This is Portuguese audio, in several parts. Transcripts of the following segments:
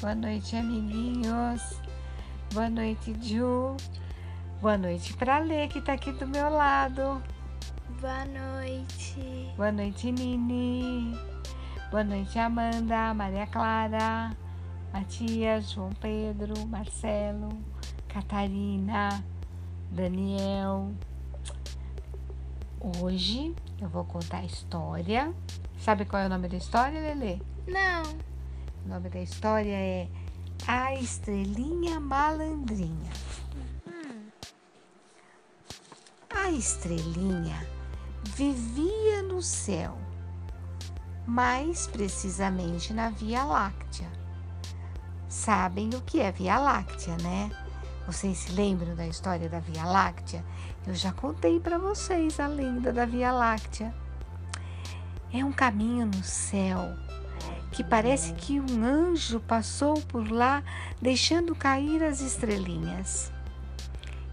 Boa noite, amiguinhos. Boa noite, Ju. Boa noite para Lê, que tá aqui do meu lado. Boa noite. Boa noite, Nini. Boa noite, Amanda, Maria Clara, Matias, João Pedro, Marcelo, Catarina, Daniel. Hoje eu vou contar a história. Sabe qual é o nome da história, Lelê? Não. O nome da história é A Estrelinha Malandrinha. A estrelinha vivia no céu, mais precisamente na Via Láctea. Sabem o que é Via Láctea, né? Vocês se lembram da história da Via Láctea? Eu já contei para vocês a lenda da Via Láctea. É um caminho no céu que parece que um anjo passou por lá deixando cair as estrelinhas.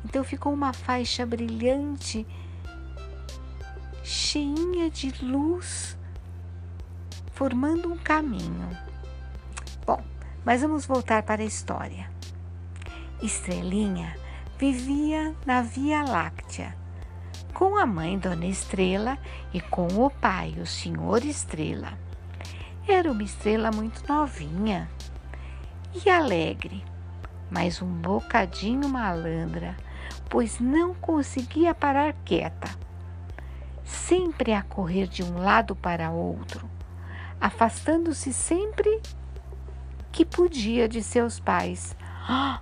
Então ficou uma faixa brilhante, cheinha de luz, formando um caminho. Bom, mas vamos voltar para a história. Estrelinha vivia na Via Láctea com a mãe Dona Estrela e com o pai, o Senhor Estrela. Era uma estrela muito novinha e alegre, mas um bocadinho malandra, pois não conseguia parar quieta. Sempre a correr de um lado para outro, afastando-se sempre que podia de seus pais. Ah,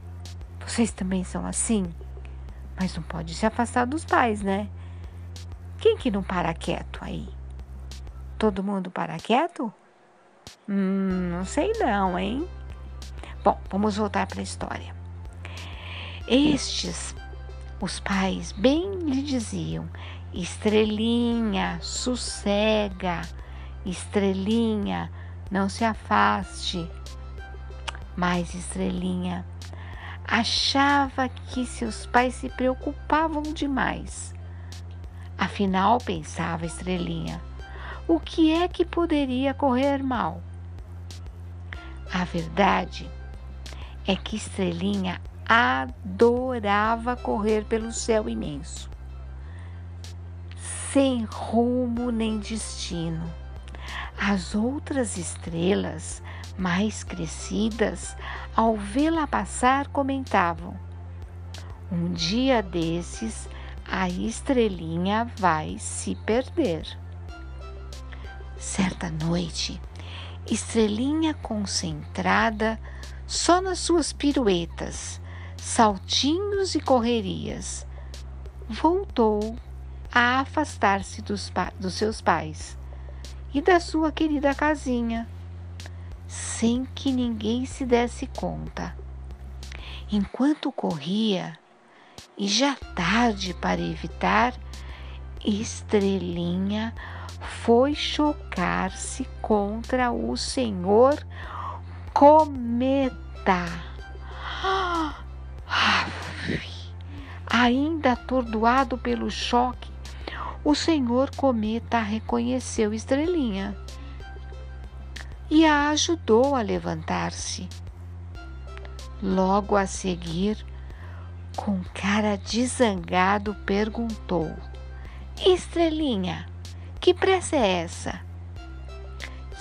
vocês também são assim? Mas não pode se afastar dos pais, né? Quem que não para quieto aí? Todo mundo para quieto? Hum, não sei não, hein? Bom, vamos voltar para a história. Estes, os pais, bem lhe diziam: Estrelinha, sossega, estrelinha, não se afaste. Mas Estrelinha achava que seus pais se preocupavam demais. Afinal, pensava Estrelinha, o que é que poderia correr mal? A verdade é que Estrelinha adorava correr pelo céu imenso, sem rumo nem destino. As outras estrelas mais crescidas, ao vê-la passar, comentavam: Um dia desses a estrelinha vai se perder. Certa noite, estrelinha concentrada só nas suas piruetas, saltinhos e correrias, voltou a afastar-se dos, dos seus pais e da sua querida casinha, sem que ninguém se desse conta. Enquanto corria, e já tarde para evitar, Estrelinha foi chocar-se contra o senhor Cometa. Ainda atordoado pelo choque, o senhor Cometa reconheceu Estrelinha e a ajudou a levantar-se. Logo a seguir, com cara de zangado, perguntou: Estrelinha, que pressa é essa?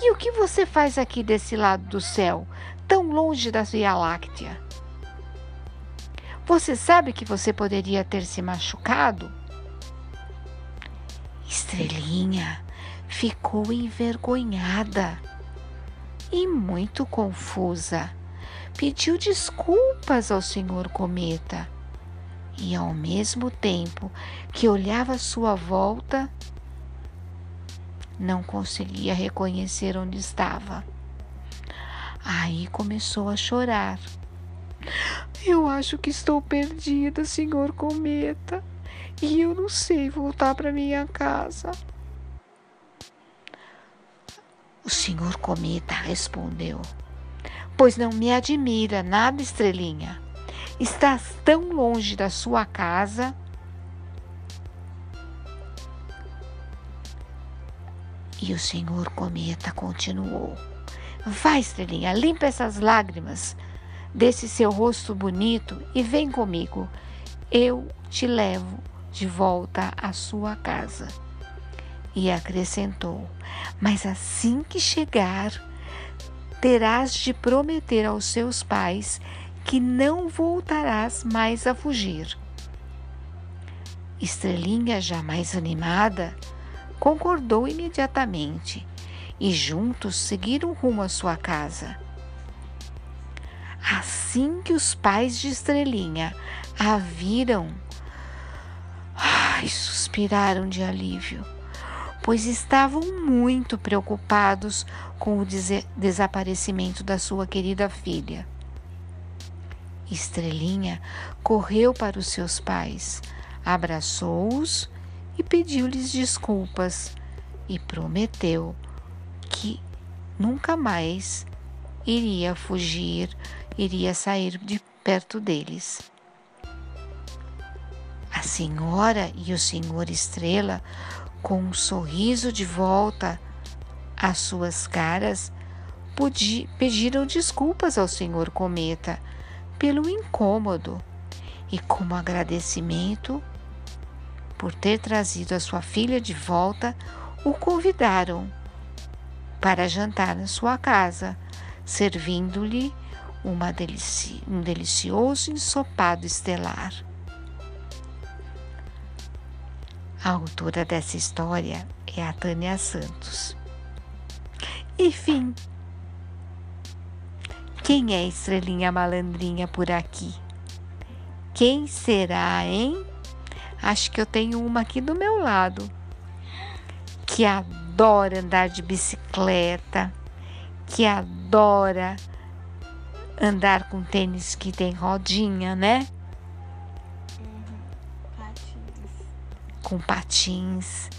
E o que você faz aqui desse lado do céu, tão longe da Via Láctea? Você sabe que você poderia ter se machucado? Estrelinha ficou envergonhada e muito confusa. Pediu desculpas ao senhor Cometa e, ao mesmo tempo que olhava à sua volta, não conseguia reconhecer onde estava. Aí começou a chorar. Eu acho que estou perdida, senhor Cometa, e eu não sei voltar para minha casa. O senhor Cometa respondeu: Pois não me admira nada, estrelinha. Estás tão longe da sua casa. E o senhor Cometa continuou: Vai, estrelinha, limpa essas lágrimas desse seu rosto bonito e vem comigo. Eu te levo de volta à sua casa. E acrescentou: Mas assim que chegar, terás de prometer aos seus pais que não voltarás mais a fugir. Estrelinha, já mais animada, concordou imediatamente e juntos seguiram rumo à sua casa. Assim que os pais de Estrelinha a viram, ai, suspiraram de alívio, pois estavam muito preocupados com o desaparecimento da sua querida filha. Estrelinha correu para os seus pais, abraçou-os e pediu-lhes desculpas e prometeu que nunca mais iria fugir, iria sair de perto deles. A senhora e o senhor Estrela, com um sorriso de volta às suas caras, pediram desculpas ao senhor Cometa pelo incômodo e, como agradecimento por ter trazido a sua filha de volta, o convidaram para jantar na sua casa, servindo-lhe delici um delicioso ensopado estelar. A autora dessa história é a Tânia Santos. Enfim, quem é estrelinha malandrinha por aqui? Quem será, hein? Acho que eu tenho uma aqui do meu lado que adora andar de bicicleta, que adora andar com tênis que tem rodinha, né? Patins. Com patins,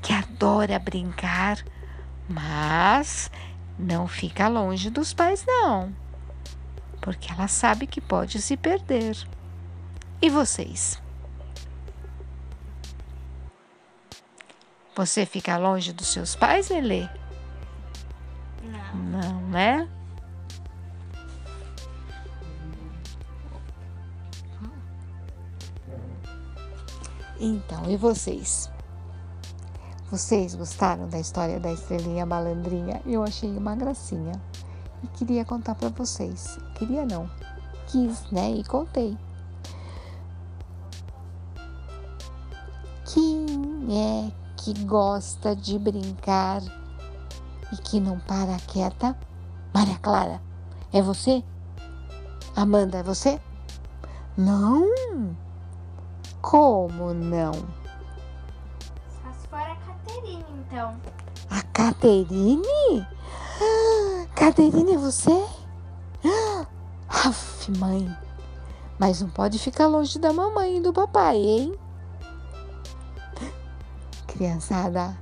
que adora brincar, mas não fica longe dos pais, não, porque ela sabe que pode se perder. E vocês? Você fica longe dos seus pais, Elê? Não. Não, né? Então, e vocês? Vocês gostaram da história da estrelinha malandrinha? Eu achei uma gracinha e queria contar para vocês. Queria não, quis, né? E contei. Quem é que gosta de brincar e que não para quieta? Maria Clara, é você? Amanda, é você? Não? Como não? Só se for a Caterine, então. A Caterine? Ah, Caterine é você? Ah, Aff, mãe. Mas não pode ficar longe da mamãe e do papai, hein? Criançada,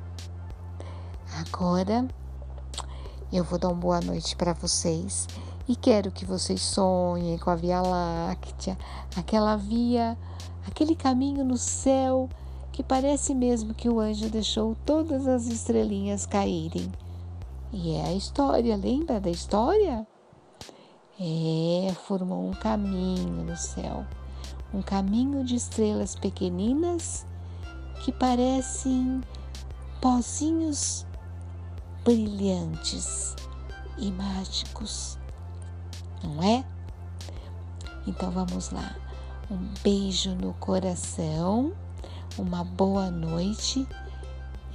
agora eu vou dar uma boa noite para vocês e quero que vocês sonhem com a Via Láctea, aquela via, aquele caminho no céu que parece mesmo que o anjo deixou todas as estrelinhas caírem. E é a história, lembra da história? É, formou um caminho no céu, um caminho de estrelas pequeninas que parecem pozinhos brilhantes e mágicos, não é? Então vamos lá. Um beijo no coração, uma boa noite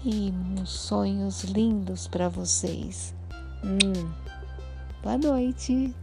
e uns sonhos lindos para vocês. Hum. Boa noite.